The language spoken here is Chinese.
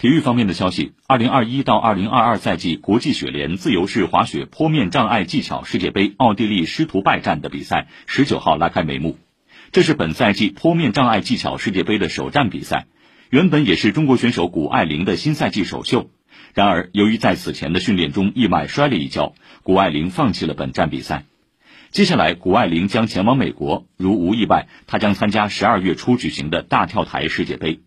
体育方面的消息二零二一到二零二二赛季国际雪联自由式滑雪坡面障碍技巧世界杯奥地利师徒拜战的比赛十九号拉开帷幕这是本赛季坡面障碍技巧世界杯的首站比赛原本也是中国选手谷爱凌的新赛季首秀。然而由于在此前的训练中意外摔了一跤谷爱凌放弃了本站比赛。接下来谷爱凌将前往美国如无意外她将参加十二月初举行的大跳台世界杯。